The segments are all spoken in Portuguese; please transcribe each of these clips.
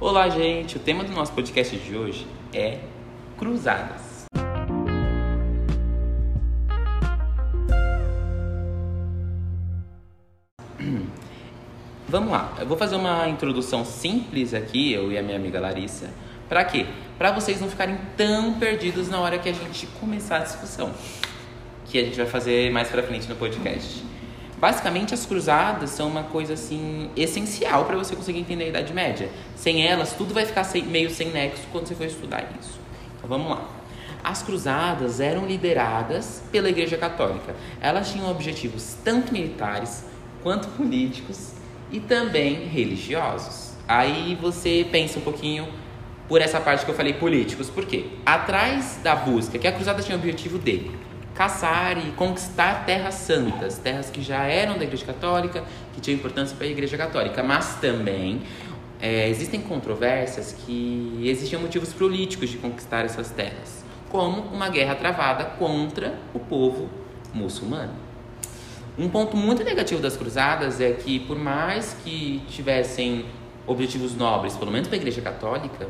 Olá, gente! O tema do nosso podcast de hoje é cruzadas. Vamos lá, eu vou fazer uma introdução simples aqui, eu e a minha amiga Larissa. Para quê? Para vocês não ficarem tão perdidos na hora que a gente começar a discussão, que a gente vai fazer mais para frente no podcast. Basicamente, as cruzadas são uma coisa assim essencial para você conseguir entender a Idade Média. Sem elas, tudo vai ficar sem, meio sem nexo quando você for estudar isso. Então vamos lá. As cruzadas eram lideradas pela Igreja Católica. Elas tinham objetivos tanto militares quanto políticos e também religiosos. Aí você pensa um pouquinho por essa parte que eu falei políticos, por quê? Atrás da busca, que a cruzada tinha o objetivo de caçar e conquistar terras santas, terras que já eram da Igreja Católica, que tinham importância para a Igreja Católica, mas também é, existem controvérsias que existiam motivos políticos de conquistar essas terras, como uma guerra travada contra o povo muçulmano. Um ponto muito negativo das cruzadas é que, por mais que tivessem objetivos nobres, pelo menos para a Igreja Católica,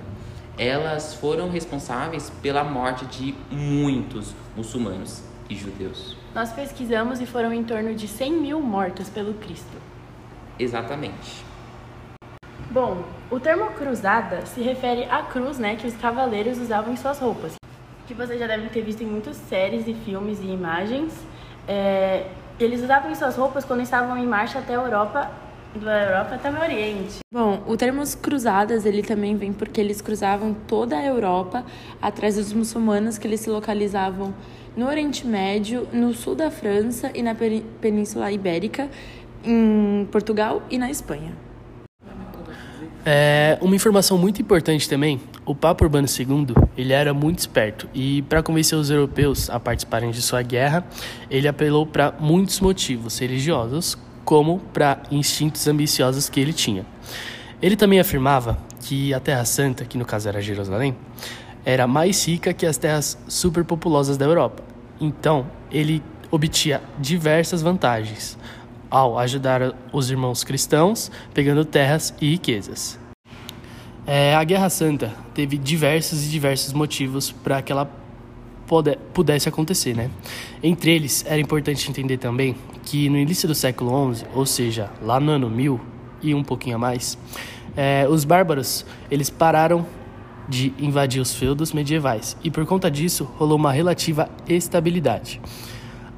elas foram responsáveis pela morte de muitos muçulmanos e judeus. Nós pesquisamos e foram em torno de 100 mil mortos pelo Cristo. Exatamente. Bom, o termo cruzada se refere à cruz né, que os cavaleiros usavam em suas roupas, que vocês já devem ter visto em muitas séries e filmes e imagens. É, eles usavam em suas roupas quando estavam em marcha até a Europa da Europa até o Oriente. Bom, o termo cruzadas ele também vem porque eles cruzavam toda a Europa atrás dos muçulmanos que eles se localizavam no Oriente Médio, no sul da França e na Península Ibérica, em Portugal e na Espanha. É, uma informação muito importante também, o Papa Urbano II, ele era muito esperto e para convencer os europeus a participarem de sua guerra, ele apelou para muitos motivos religiosos, como para instintos ambiciosos que ele tinha. Ele também afirmava que a Terra Santa, que no caso era Jerusalém, era mais rica que as terras superpopulosas da Europa. Então, ele obtinha diversas vantagens ao ajudar os irmãos cristãos, pegando terras e riquezas. É, a Guerra Santa teve diversos e diversos motivos para que ela pudesse acontecer, né? Entre eles, era importante entender também que no início do século XI, ou seja, lá no ano 1000 e um pouquinho a mais, é, os bárbaros eles pararam de invadir os feudos medievais e por conta disso rolou uma relativa estabilidade.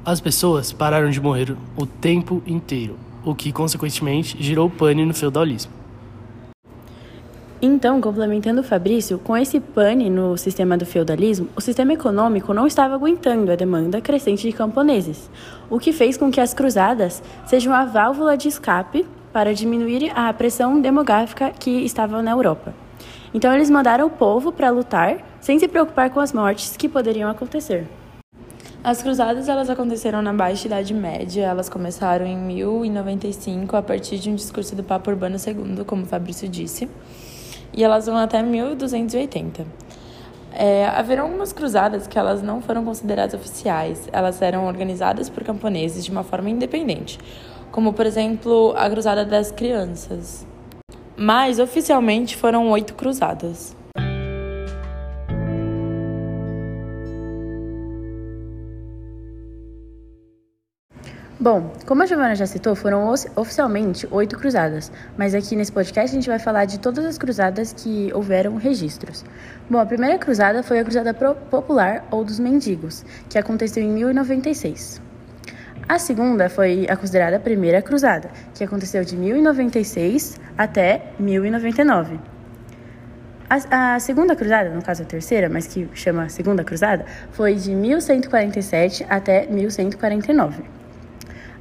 As pessoas pararam de morrer o tempo inteiro, o que consequentemente gerou pane no feudalismo. Então, complementando o Fabrício, com esse pane no sistema do feudalismo, o sistema econômico não estava aguentando a demanda crescente de camponeses, o que fez com que as cruzadas sejam a válvula de escape para diminuir a pressão demográfica que estava na Europa. Então, eles mandaram o povo para lutar sem se preocupar com as mortes que poderiam acontecer. As cruzadas elas aconteceram na Baixa Idade Média, elas começaram em 1095 a partir de um discurso do Papa Urbano II, como Fabrício disse e elas vão até 1280. É, haveram algumas cruzadas que elas não foram consideradas oficiais, elas eram organizadas por camponeses de uma forma independente, como por exemplo a Cruzada das Crianças. Mas oficialmente foram oito cruzadas. Bom, como a Giovana já citou, foram oficialmente oito cruzadas, mas aqui nesse podcast a gente vai falar de todas as cruzadas que houveram registros. Bom, a primeira cruzada foi a Cruzada Popular ou dos Mendigos, que aconteceu em 1096. A segunda foi a considerada Primeira Cruzada, que aconteceu de 1096 até 1099. A, a, segunda cruzada, no caso a terceira, mas que chama Segunda Cruzada, foi de 1147 até 1149.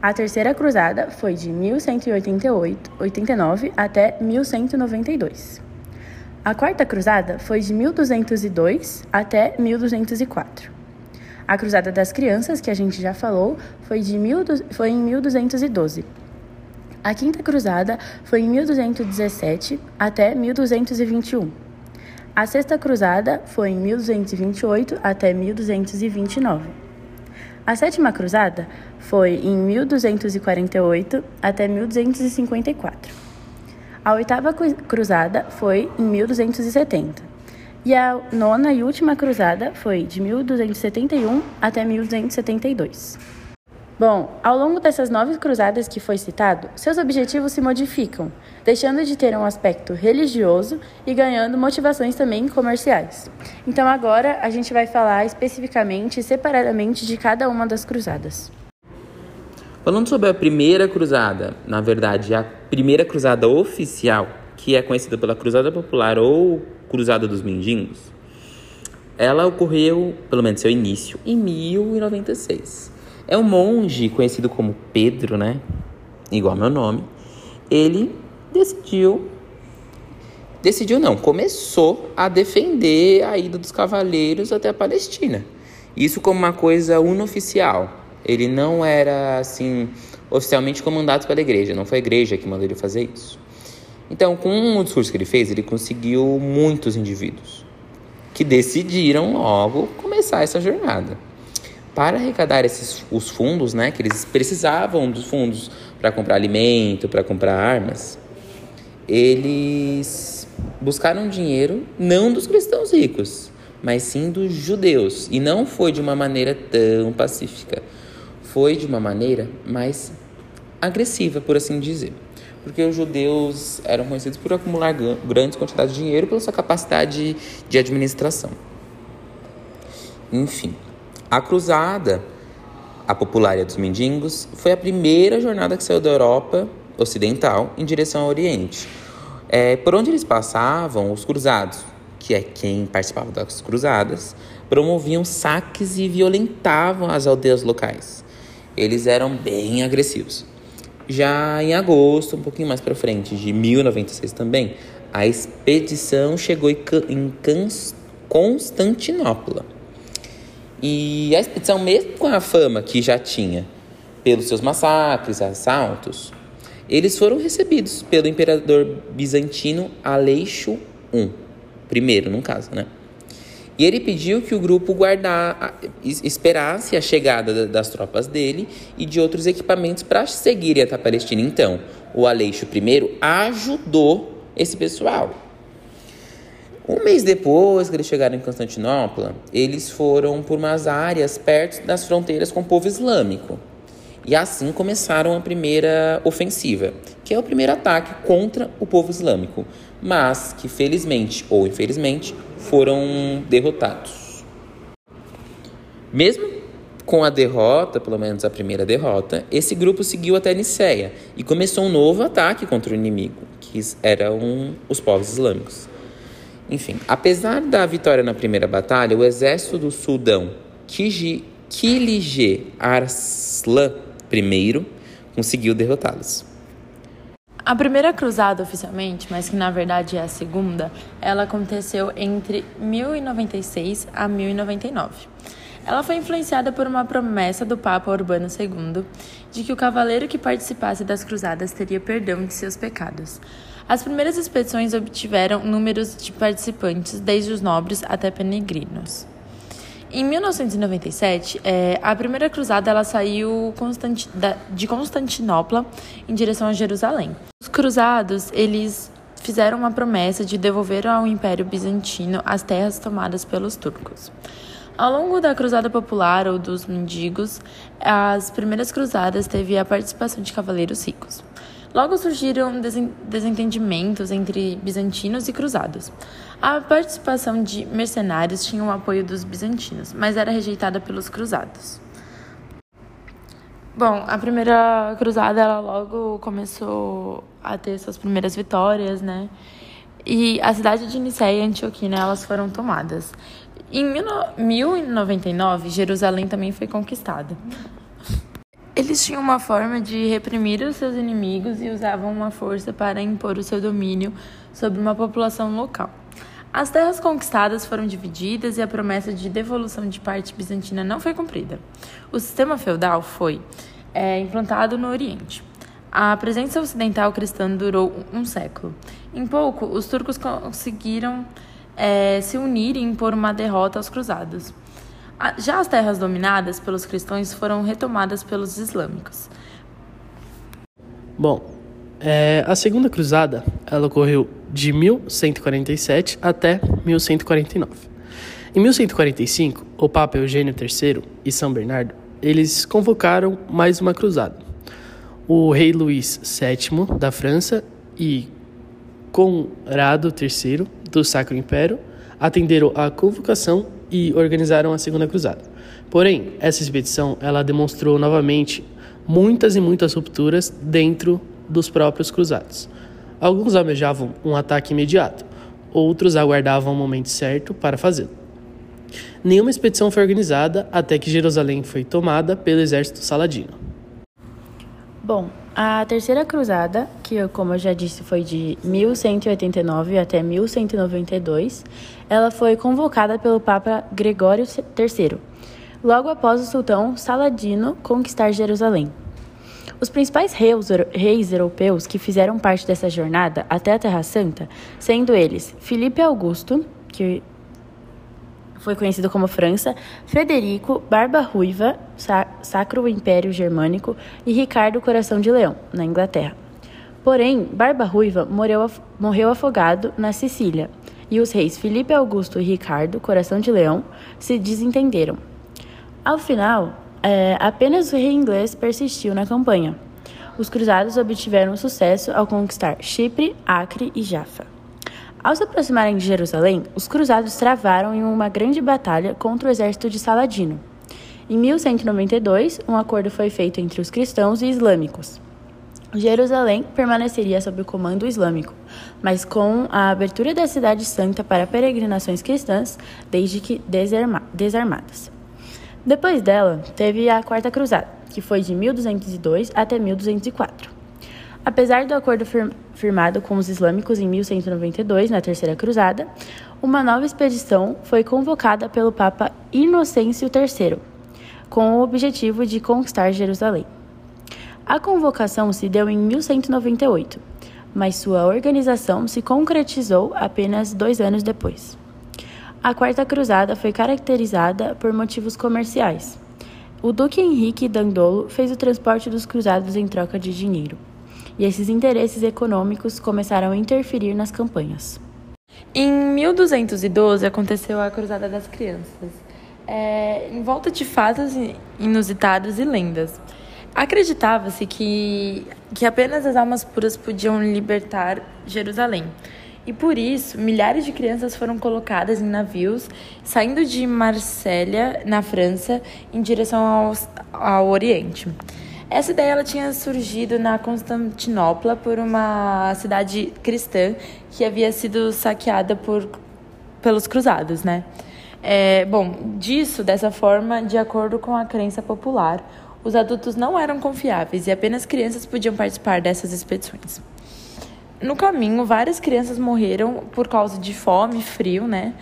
A Terceira Cruzada foi de 1189 até 1192. A Quarta Cruzada foi de 1202 até 1204. A Cruzada das Crianças, que a gente já falou, foi, de mil, foi em 1212. A Quinta Cruzada foi em 1217 até 1221. A Sexta Cruzada foi em 1228 até 1229. A Sétima Cruzada foi em 1248 até 1254. A oitava cruzada foi em 1270. E a nona e última cruzada foi de 1271 até 1272. Bom, ao longo dessas nove cruzadas que foi citado, seus objetivos se modificam, deixando de ter um aspecto religioso e ganhando motivações também comerciais. Então agora a gente vai falar especificamente e separadamente de cada uma das cruzadas. Falando sobre a primeira cruzada, na verdade, a primeira cruzada oficial, que é conhecida pela Cruzada Popular ou Cruzada dos Mendigos, ela ocorreu, pelo menos seu início, em 1096. É um monge conhecido como Pedro, né? Igual meu nome. Ele decidiu decidiu não, começou a defender a ida dos cavaleiros até a Palestina. Isso como uma coisa unoficial. Ele não era assim oficialmente comandado pela igreja, não foi a igreja que mandou ele fazer isso. Então, com o discurso que ele fez, ele conseguiu muitos indivíduos que decidiram logo começar essa jornada. Para arrecadar esses os fundos, né, que eles precisavam dos fundos para comprar alimento, para comprar armas, eles buscaram dinheiro não dos cristãos ricos, mas sim dos judeus, e não foi de uma maneira tão pacífica. Foi de uma maneira mais agressiva, por assim dizer porque os judeus eram conhecidos por acumular grandes quantidades de dinheiro pela sua capacidade de administração. Enfim, a cruzada, a populária dos mendigos, foi a primeira jornada que saiu da Europa ocidental em direção ao Oriente. É, por onde eles passavam, os cruzados, que é quem participava das cruzadas, promoviam saques e violentavam as aldeias locais. Eles eram bem agressivos. Já em agosto, um pouquinho mais para frente, de 1096 também, a expedição chegou em Constantinopla. E a expedição, mesmo com a fama que já tinha pelos seus massacres, assaltos, eles foram recebidos pelo imperador bizantino Aleixo I, primeiro no caso, né? E ele pediu que o grupo guardar, esperasse a chegada das tropas dele e de outros equipamentos para seguirem até a Palestina. Então, o Aleixo I ajudou esse pessoal. Um mês depois que eles chegaram em Constantinopla, eles foram por umas áreas perto das fronteiras com o povo islâmico. E assim começaram a primeira ofensiva, que é o primeiro ataque contra o povo islâmico, mas que felizmente ou infelizmente foram derrotados. Mesmo com a derrota, pelo menos a primeira derrota, esse grupo seguiu até Niceia e começou um novo ataque contra o inimigo, que eram os povos islâmicos. Enfim, apesar da vitória na primeira batalha, o exército do Sudão, Kilije Arslan I, conseguiu derrotá-los. A primeira cruzada oficialmente, mas que na verdade é a segunda, ela aconteceu entre 1096 a 1099. Ela foi influenciada por uma promessa do Papa Urbano II de que o cavaleiro que participasse das cruzadas teria perdão de seus pecados. As primeiras expedições obtiveram números de participantes, desde os nobres até peregrinos. Em 1997, é, a primeira cruzada ela saiu de Constantinopla em direção a Jerusalém. Os cruzados eles fizeram uma promessa de devolver ao Império Bizantino as terras tomadas pelos turcos. Ao longo da Cruzada Popular ou dos Mendigos, as primeiras cruzadas teve a participação de cavaleiros ricos. Logo surgiram desentendimentos entre bizantinos e cruzados. A participação de mercenários tinha o apoio dos bizantinos, mas era rejeitada pelos cruzados. Bom, a primeira cruzada ela logo começou a ter suas primeiras vitórias, né? E a cidade de Niceia e Antioquina elas foram tomadas. Em 1099, Jerusalém também foi conquistada. Eles tinham uma forma de reprimir os seus inimigos e usavam uma força para impor o seu domínio sobre uma população local. As terras conquistadas foram divididas e a promessa de devolução de parte bizantina não foi cumprida. O sistema feudal foi é, implantado no Oriente. A presença ocidental cristã durou um século. Em pouco, os turcos conseguiram é, se unir e impor uma derrota aos cruzados. Já as terras dominadas pelos cristãos foram retomadas pelos islâmicos. Bom, É, a Segunda Cruzada ela ocorreu de 1147 até 1149. Em 1145, o Papa Eugênio III e São Bernardo eles convocaram mais uma cruzada. O rei Luís VII da França e Conrado III do Sacro Império atenderam à convocação e organizaram a Segunda Cruzada. Porém, essa expedição ela demonstrou novamente muitas e muitas rupturas dentro dos próprios cruzados. Alguns almejavam um ataque imediato, outros aguardavam o momento certo para fazê-lo. Nenhuma expedição foi organizada até que Jerusalém foi tomada pelo exército saladino. Bom, a Terceira Cruzada, que como eu já disse foi de 1189 até 1192, ela foi convocada pelo Papa Gregório III, logo após o sultão Saladino conquistar Jerusalém. Os principais reis, reis, europeus que fizeram parte dessa jornada até a Terra Santa, sendo eles Filipe Augusto, que foi conhecido como França, Frederico, Barba Ruiva, Sacro Império Germânico e Ricardo Coração de Leão, na Inglaterra. Porém, Barba Ruiva morreu, afogado na Sicília, e os reis Filipe Augusto e Ricardo Coração de Leão se desentenderam. Ao final, é, apenas o rei inglês persistiu na campanha. Os cruzados obtiveram sucesso ao conquistar Chipre, Acre e Jaffa. Ao se aproximarem de Jerusalém, os cruzados travaram em uma grande batalha contra o exército de Saladino. Em 1192, um acordo foi feito entre os cristãos e islâmicos. Jerusalém permaneceria sob o comando islâmico, mas com a abertura da cidade santa para peregrinações cristãs, desde que desarma desarmadas. Depois dela, teve a Quarta Cruzada, que foi de 1202 até 1204. Apesar do acordo fir firmado com os islâmicos em 1192, na Terceira Cruzada, uma nova expedição foi convocada pelo Papa Inocêncio III, com o objetivo de conquistar Jerusalém. A convocação se deu em 1198, mas sua organização se concretizou apenas dois anos depois. A Quarta Cruzada foi caracterizada por motivos comerciais. O Duque Henrique Dandolo fez o transporte dos cruzados em troca de dinheiro, e esses interesses econômicos começaram a interferir nas campanhas. Em 1212 aconteceu a Cruzada das Crianças, é, em volta de fatos inusitados e lendas. Acreditava-se que, que apenas as almas puras podiam libertar Jerusalém. E por isso, milhares de crianças foram colocadas em navios saindo de Marsella, na França, em direção ao, ao Oriente. Essa ideia ela tinha surgido na Constantinopla por uma cidade cristã que havia sido saqueada por, pelos cruzados, né? É, bom, disso, dessa forma, de acordo com a crença popular, os adultos não eram confiáveis e apenas crianças podiam participar dessas expedições. No caminho, várias crianças morreram por causa de fome frio, né?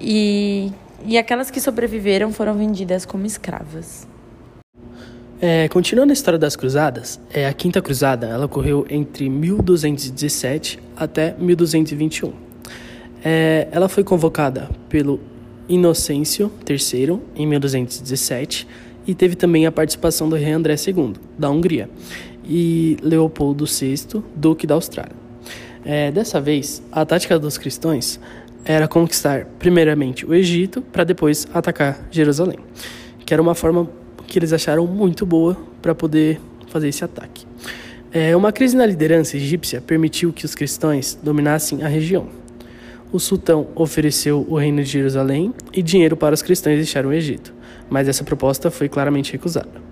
E, e aquelas que sobreviveram foram vendidas como escravas. É, continuando a história das cruzadas, é, a Quinta Cruzada ela ocorreu entre 1217 até 1221. É, ela foi convocada pelo Inocêncio III em 1217 e teve também a participação do rei André II, da Hungria, e Leopoldo VI, duque da Austrália. É, dessa vez, a tática dos cristãos era conquistar primeiramente o Egito para depois atacar Jerusalém, que era uma forma que eles acharam muito boa para poder fazer esse ataque. É, uma crise na liderança egípcia permitiu que os cristãos dominassem a região. O sultão ofereceu o reino de Jerusalém e dinheiro para os cristãos deixar o Egito, mas essa proposta foi claramente recusada.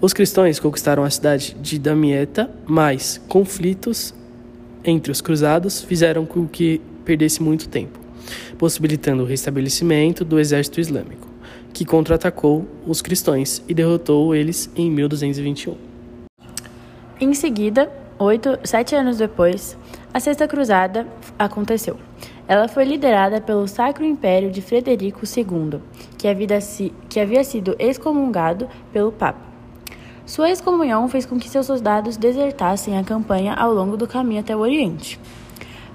Os cristãos conquistaram a cidade de Damietta, mas conflitos entre os cruzados fizeram com que perdesse muito tempo, possibilitando o restabelecimento do exército islâmico, que contra-atacou os cristãos e derrotou eles em 1221. Em seguida, oito, sete anos depois, a Sexta Cruzada aconteceu. Ela foi liderada pelo Sacro Império de Frederico II, que havia, que havia sido excomungado pelo Papa. Sua excomunhão fez com que seus soldados desertassem a campanha ao longo do caminho até o Oriente.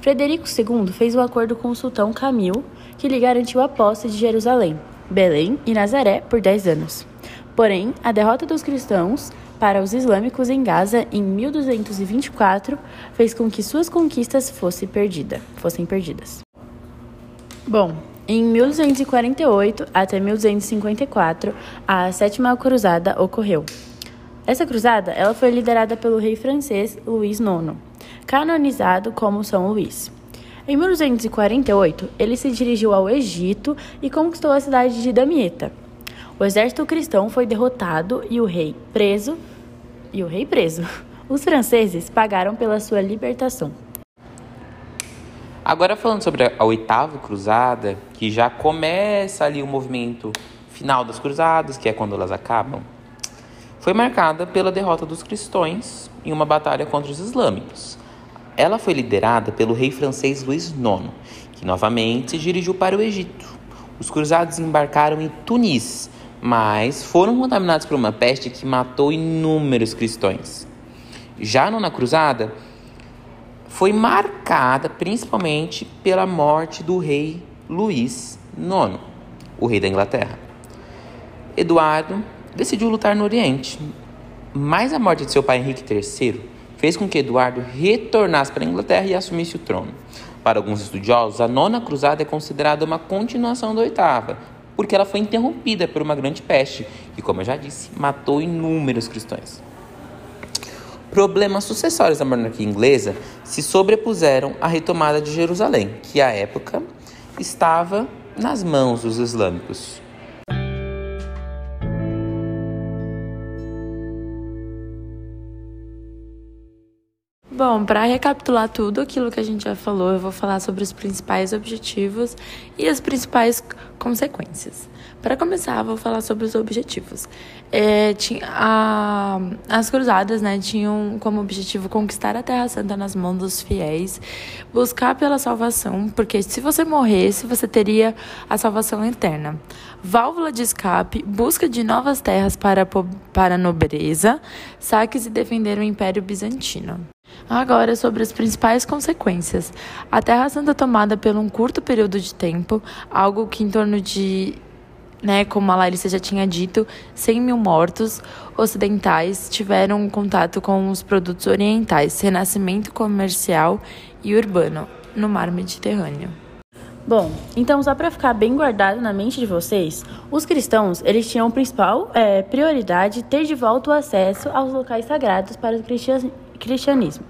Frederico II fez um acordo com o sultão Camil, que lhe garantiu a posse de Jerusalém, Belém e Nazaré por 10 anos. Porém, a derrota dos cristãos para os islâmicos em Gaza em 1224 fez com que suas conquistas fossem, perdida, fossem perdidas. Bom, em 1248 até 1254, a Sétima Cruzada ocorreu. Essa cruzada ela foi liderada pelo rei francês Luís IX, canonizado como São Luís. Em 1248, ele se dirigiu ao Egito e conquistou a cidade de Damieta. O exército cristão foi derrotado e o rei preso. E o rei preso. Os franceses pagaram pela sua libertação. Agora falando sobre a oitava cruzada, que já começa ali o movimento final das cruzadas, que é quando elas acabam, foi marcada pela derrota dos cristãos em uma batalha contra os islâmicos. Ela foi liderada pelo rei francês Luís IX, que novamente se dirigiu para o Egito. Os cruzados embarcaram em Tunis, mas foram contaminados por uma peste que matou inúmeros cristãos. Já a nona cruzada foi marcada principalmente pela morte do rei Luís IX, o rei da Inglaterra. Eduardo decidiu lutar no Oriente, mas a morte de seu pai Henrique III fez com que Eduardo retornasse para a Inglaterra e assumisse o trono. Para alguns estudiosos, a nona cruzada é considerada uma continuação da oitava, porque ela foi interrompida por uma grande peste que, como eu já disse, matou inúmeros cristãos. Problemas sucessórios da monarquia inglesa se sobrepuseram à retomada de Jerusalém, que à época estava nas mãos dos islâmicos. Bom, para recapitular tudo aquilo que a gente já falou, eu vou falar sobre os principais objetivos e as principais consequências. Para começar, vou falar sobre os objetivos. É, tinha, a, as cruzadas né, tinham como objetivo conquistar a Terra Santa nas mãos dos fiéis, buscar pela salvação, porque se você morresse, você teria a salvação eterna. Válvula de escape, busca de novas terras para, para a nobreza, saques e defender o Império Bizantino. Agora, sobre as principais consequências. A Terra Santa tomada por um curto período de tempo, algo que em torno de, né, como a Larissa já tinha dito, 100 mil mortos ocidentais tiveram contato com os produtos orientais, renascimento comercial e urbano no mar Mediterrâneo. Bom, então só para ficar bem guardado na mente de vocês, os cristãos eles tinham principal é, prioridade ter de volta o acesso aos locais sagrados para o cristianismo.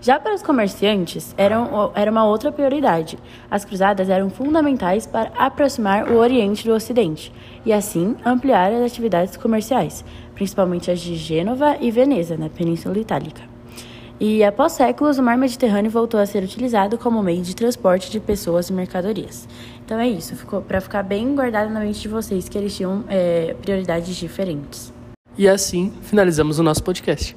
Já para os comerciantes, eram, era uma outra prioridade. As cruzadas eram fundamentais para aproximar o Oriente do Ocidente e, assim, ampliar as atividades comerciais, principalmente as de Gênova e Veneza, na Península Itálica. E após séculos, o mar Mediterrâneo voltou a ser utilizado como meio de transporte de pessoas e mercadorias. Então é isso, para ficar bem guardado na mente de vocês que eles tinham é, prioridades diferentes. E assim finalizamos o nosso podcast.